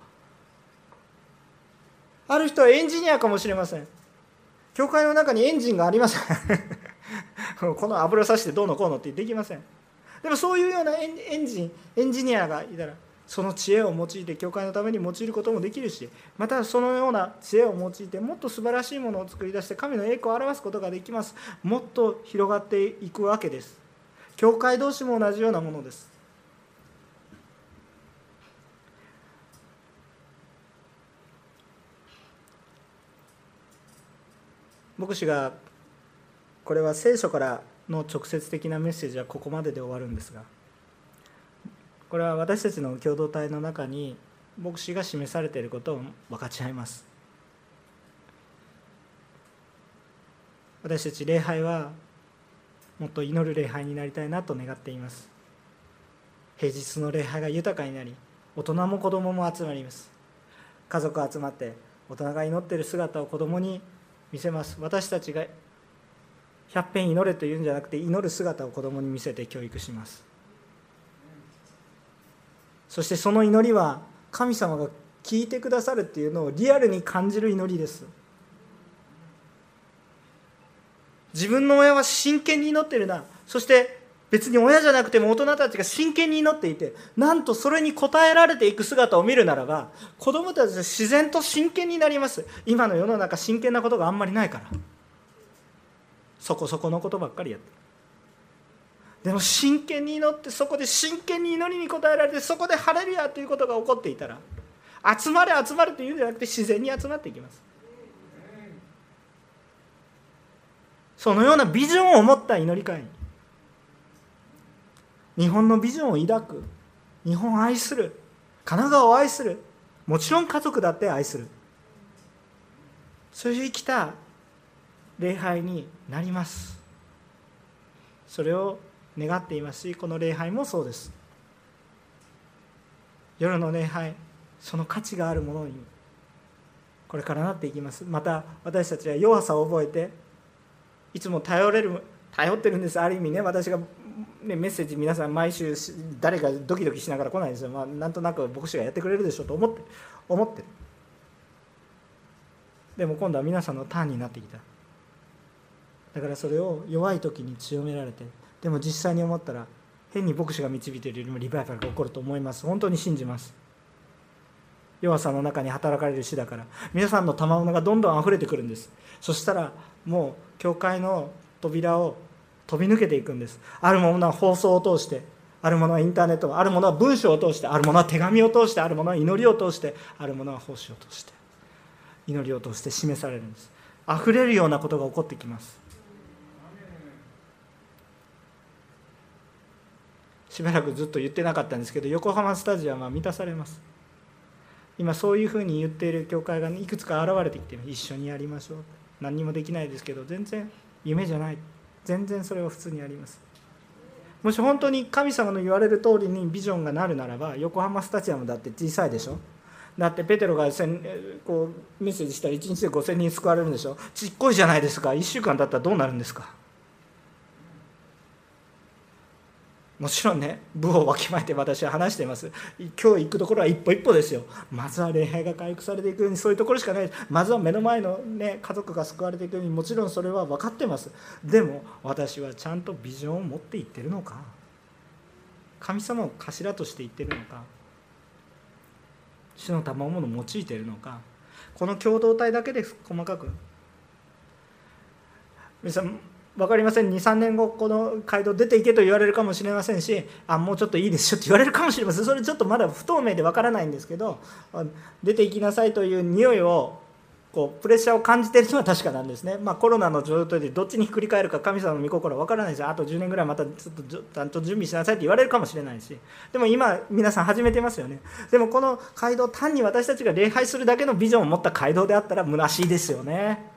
ある人はエンジニアかもしれません。教会の中にエンジンがありません。(laughs) この油さしてどうのこうのってできません。でもそういうようなエンジンエンジニアがいたらその知恵を用いて教会のために用いることもできるしまたそのような知恵を用いてもっと素晴らしいものを作り出して神の栄光を表すことができます。もっと広がっていくわけです。教会同士も同じようなものです。牧師がこれは聖書からの直接的なメッセージはここまでで終わるんですがこれは私たちの共同体の中に牧師が示されていることを分かち合います。私たち礼拝はもっと祈る礼拝になりたいなと願っています。平日の礼拝が豊かになり大人も子供も集まります。家族集まって大人が祈っている姿を子供に見せます。私たちが百遍祈れというんじゃなくて祈る姿を子供に見せて教育します。そしてその祈りは神様が聞いてくださるっていうのをリアルに感じる祈りです。自分の親は真剣に祈ってるな。そして別に親じゃなくても大人たちが真剣に祈っていてなんとそれに応えられていく姿を見るならば子供たちは自然と真剣になります。今の世の中真剣なことがあんまりないから。そこそこのことばっかりやって。でも真剣に祈ってそこで真剣に祈りに応えられてそこで晴れるやということが起こっていたら集まれ集まれというんじゃなくて自然に集まっていきます。そのようなビジョンを持った祈り会。に日本のビジョンを抱く。日本を愛する。神奈川を愛する。もちろん家族だって愛する。そういう生きた礼拝になります。それを願っていますしこの礼拝もそうです。夜の礼拝その価値があるものにこれからなっていきます。また私たちは弱さを覚えていつも頼れる頼ってるんです。ある意味ね私がね、メッセージ皆さん毎週誰かドキドキしながら来ないですよ、まあ、なんとなく牧師がやってくれるでしょうと思って思ってる。でも今度は皆さんのターンになってきた。だからそれを弱い時に強められてでも実際に思ったら変に牧師が導いているよりもリバイバルが起こると思います。本当に信じます。弱さの中に働かれる死だから。皆さんの賜物がどんどん溢れてくるんです。そしたらもう教会の扉を飛び抜けていくんです。あるものは放送を通してあるものはインターネットあるものは文章を通してあるものは手紙を通してあるものは祈りを通してあるものは奉仕を通して祈りを通して示されるんです。溢れるようなことが起こってきます。しばらくずっと言ってなかったんですけど横浜スタジアムは満たされます。今そういうふうに言っている教会がいくつか現れてきて一緒にやりましょう。何にもできないですけど全然夢じゃない。全然それは普通にあります。もし本当に神様の言われる通りにビジョンがなるならば横浜スタジアムだって小さいでしょ。だってペテロがこうメッセージしたら1日で5000人救われるんでしょ。ちっこいじゃないですか。1週間だったらどうなるんですか。もちろんね部をわきまえて私は話しています。今日行くところは一歩一歩ですよ。まずは礼拝が回復されていくようにそういうところしかないまずは目の前の、ね、家族が救われていくようにもちろんそれは分かってます。でも私はちゃんとビジョンを持っていってるのか。神様を頭として言ってるのか。主の賜物を用いているのか。この共同体だけで細かく。皆さん分かりません。23年後この街道出ていけと言われるかもしれませんしあもうちょっといいですよって言われるかもしれません。それちょっとまだ不透明で分からないんですけど出ていきなさいという匂いをこうプレッシャーを感じているのは確かなんですね、まあ、コロナの状態でどっちにひっくり返るか神様の御心は分からないですあと10年ぐらいまたちょっとちゃんと準備しなさいって言われるかもしれないし。でも今皆さん始めてますよね。でもこの街道単に私たちが礼拝するだけのビジョンを持った街道であったら虚しいですよね。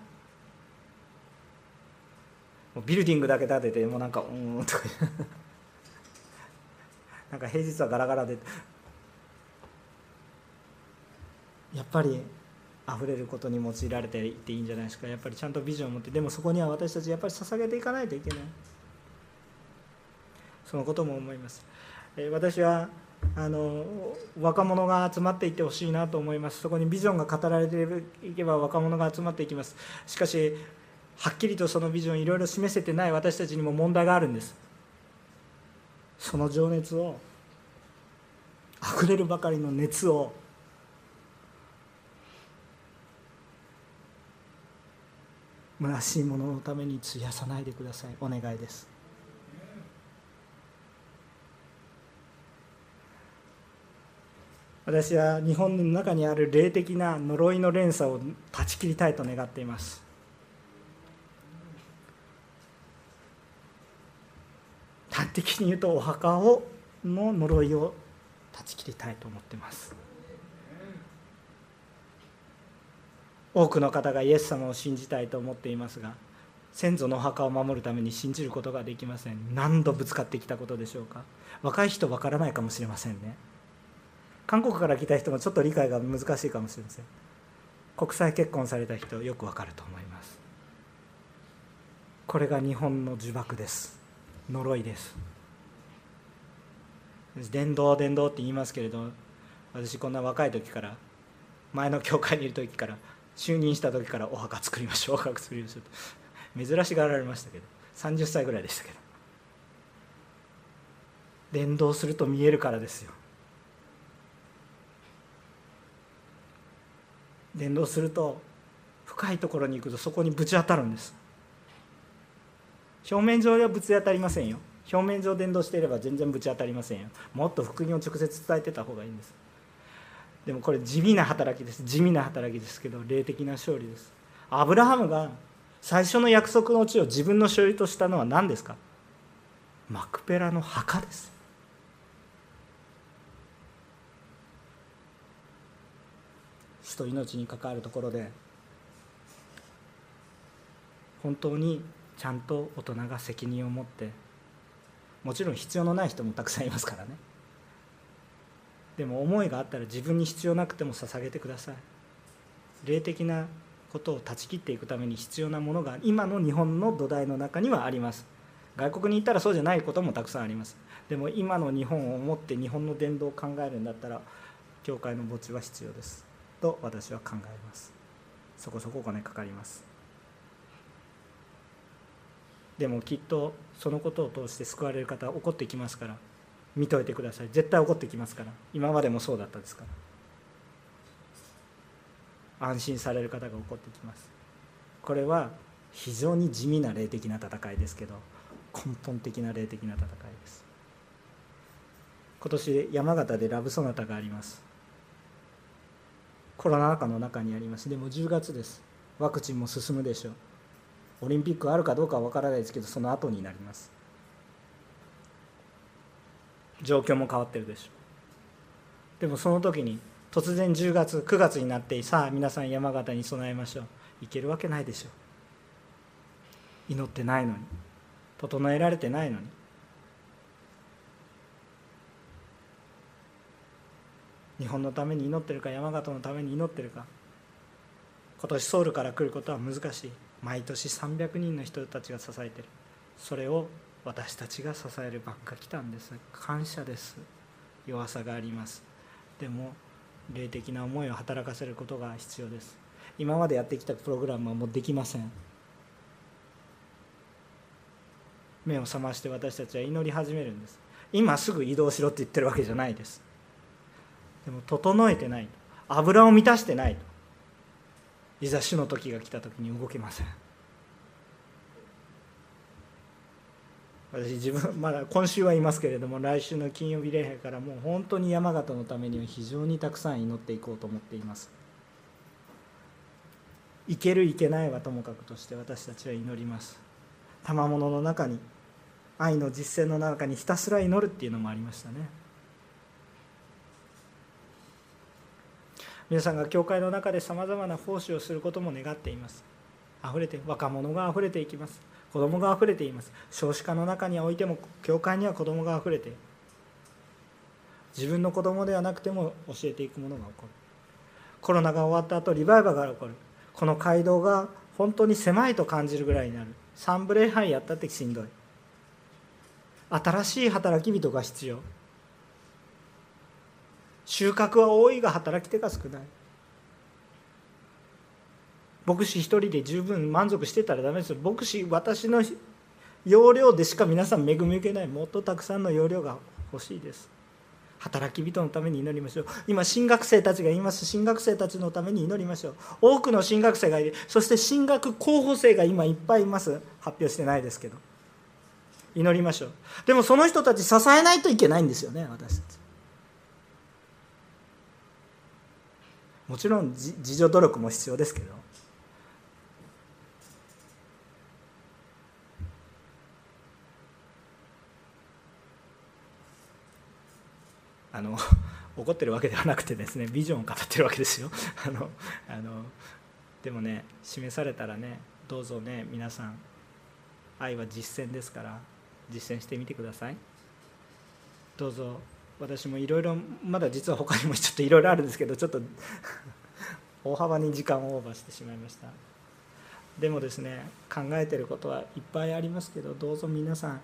もうビルディングだけ建ててもうなんかうんとかなんか平日はガラガラでやっぱり溢れることに用いられていっていいんじゃないですか。やっぱりちゃんとビジョンを持ってでもそこには私たちやっぱり捧げていかないといけない。そのことも思います。え私はあの若者が集まっていってほしいなと思います。そこにビジョンが語られていけば若者が集まっていきます。しかしはっきりとそのビジョンいろいろ示せてない私たちにも問題があるんです。その情熱をあふれるばかりの熱を虚しいもののために費やさないでください。お願いです。私は日本の中にある霊的な呪いの連鎖を断ち切りたいと願っています。端的に言うとお墓をの呪いを断ち切りたいと思ってます。多くの方がイエス様を信じたいと思っていますが先祖のお墓を守るために信じることができません。何度ぶつかってきたことでしょうか。若い人わからないかもしれませんね。韓国から来た人もちょっと理解が難しいかもしれません。国際結婚された人よくわかると思います。これが日本の呪縛です。呪いです。伝道伝道って言いますけれど私こんな若い時から前の教会にいる時から就任した時からお墓作りましょうお墓作りましょうと珍しがられましたけど30歳ぐらいでしたけど。伝道すると見えるからですよ。伝道すると深いところに行くとそこにぶち当たるんです。表面上はぶち当たりませんよ。表面上伝道していれば全然ぶち当たりませんよ。もっと福音を直接伝えてた方がいいんです。でもこれ地味な働きです。地味な働きですけど霊的な勝利です。アブラハムが最初の約束の地を自分の所有としたのは何ですか？マクペラの墓です。死と命に関わるところで本当にちゃんと大人が責任を持ってもちろん必要のない人もたくさんいますからね。でも思いがあったら自分に必要なくても捧げてください。霊的なことを断ち切っていくために必要なものが今の日本の土台の中にはあります。外国に行ったらそうじゃないこともたくさんあります。でも今の日本を思って日本の伝道を考えるんだったら教会の墓地は必要です。と私は考えます。そこそこお金かかります。でもきっとそのことを通して救われる方は怒ってきますから。見といてください。絶対怒ってきますから。今までもそうだったですから。安心される方が起こってきます。これは非常に地味な霊的な戦いですけど根本的な霊的な戦いです。今年山形でラブソナタがあります。コロナ禍の中にあります。でも10月です。ワクチンも進むでしょう。オリンピックあるかどうかは分からないですけどその後になります。状況も変わってるでしょう。でもその時に突然10月9月になってさあ皆さん山形に備えましょう。いけるわけないでしょう。祈ってないのに。整えられてないのに。日本のために祈ってるか山形のために祈ってるか。今年ソウルから来ることは難しい。毎年300人の人たちが支えてる。それを私たちが支える番が来たんです。感謝です。弱さがあります。でも霊的な思いを働かせることが必要です。今までやってきたプログラムはもうできません。目を覚まして私たちは祈り始めるんです。今すぐ移動しろって言ってるわけじゃないです。でも整えてない。油を満たしてない。といざ主の時が来た時に動けません。私自分まだ今週はいますけれども来週の金曜日礼拝からもう本当に山形のためには非常にたくさん祈っていこうと思っています。いけるいけないはともかくとして私たちは祈ります。賜物の中に愛の実践の中にひたすら祈るっていうのもありましたね。皆さんが教会の中でさまざまな奉仕をすることも願っています。溢れて若者が溢れていきます。子供が溢れています。少子化の中においても教会には子供が溢れて自分の子供ではなくても教えていくものが起こる。コロナが終わった後リバイバルが起こる。この街道が本当に狭いと感じるぐらいになる。三部礼拝やったってしんどい。新しい働き人が必要。収穫は多いが働き手が少ない。牧師一人で十分満足してたらダメですよ。牧師私の容量でしか皆さん恵み受けない。もっとたくさんの容量が欲しいです。働き人のために祈りましょう。今新学生たちがいます。新学生たちのために祈りましょう。多くの新学生がいる。そして進学候補生が今いっぱいいます。発表してないですけど。祈りましょう。でもその人たち支えないといけないんですよね私たち。もちろん自助努力も必要ですけど。あの (laughs) 怒ってるわけではなくてですねビジョンを語ってるわけですよ。(laughs) あのあのでもね示されたらねどうぞね皆さん愛は実践ですから実践してみてください。どうぞ。私もいろいろまだ実は他にもちょっといろいろあるんですけどちょっと (laughs) 大幅に時間をオーバーしてしまいました。でもですね考えてることはいっぱいありますけどどうぞ皆さん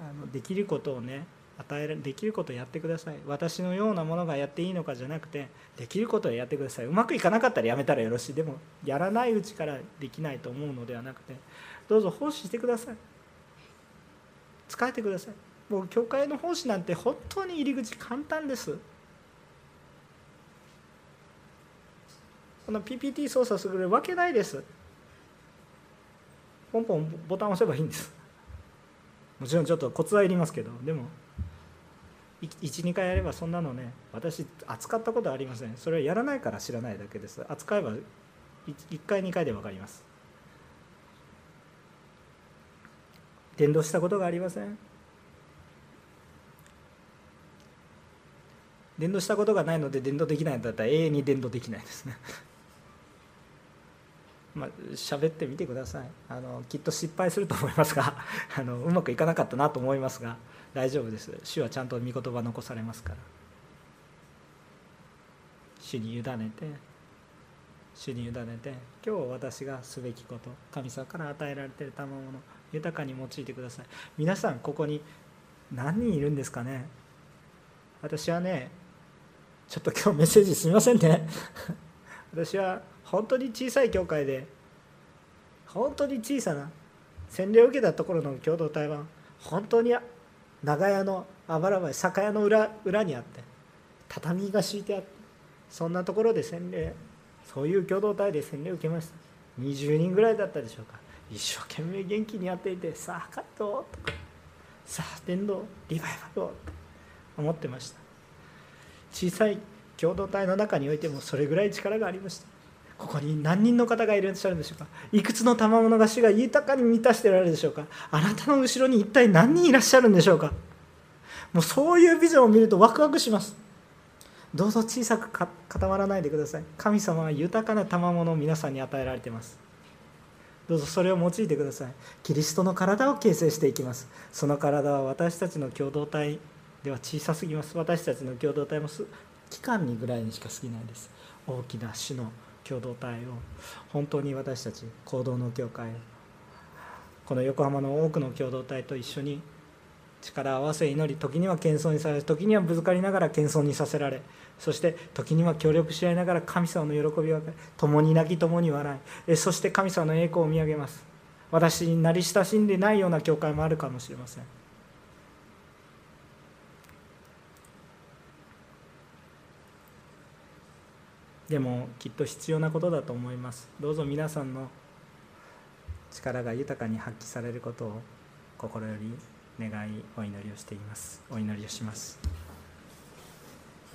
あのできることをね与えできることをやってください。私のようなものがやっていいのかじゃなくてできることをやってください。うまくいかなかったらやめたらよろしい。でもやらないうちからできないと思うのではなくてどうぞ奉仕してください。使えてください。もう教会の奉仕なんて本当に入り口簡単です。この PPT 操作するわけないです。ポンポンボタン押せばいいんです。もちろんちょっとコツはいりますけどでも12回やればそんなのね私扱ったことはありません。それはやらないから知らないだけです。扱えば1回2回で分かります。伝道したことがありません。伝道したことがないので伝道できないんだったら永遠に伝道できないですね。(laughs) まあ喋ってみてください。あのきっと失敗すると思いますが (laughs) あのうまくいかなかったなと思いますが大丈夫です。主はちゃんと御言葉残されますから。主に委ねて主に委ねて今日私がすべきこと神様から与えられている賜物豊かに用いてください。皆さんここに何人いるんですかね？私はねちょっと今日メッセージすみませんね。(laughs) 私は本当に小さい教会で本当に小さな洗礼を受けたところの共同体は本当に長屋のあばらばい酒屋の裏裏にあって畳が敷いてあってそんなところで洗礼そういう共同体で洗礼を受けました。20人ぐらいだったでしょうか。一生懸命元気にやっていてさあカットとかさあ伝道リバイバルをって思ってました。小さい共同体の中においてもそれぐらい力がありました。ここに何人の方がいらっしゃるんでしょうか。いくつの賜物が主が豊かに満たしておられるでしょうか。あなたの後ろに一体何人いらっしゃるんでしょうか。もうそういうビジョンを見るとワクワクします。どうぞ小さく固まらないでください。神様は豊かな賜物を皆さんに与えられています。どうぞそれを用いてください。キリストの体を形成していきます。その体は私たちの共同体では小さすぎます。私たちの共同体も期間にぐらいにしか過ぎないです。大きな種の共同体を本当に私たち行動の教会この横浜の多くの共同体と一緒に力を合わせ祈り時には謙遜にされ時にはぶつかりながら謙遜にさせられそして時には協力し合いながら神様の喜びを共に泣き共に笑い。そして神様の栄光を見上げます。私に慣れ親しんでないような教会もあるかもしれません。でもきっと必要なことだと思います。どうぞ皆さんの力が豊かに発揮されることを心より願いお祈りをしています。お祈りをします。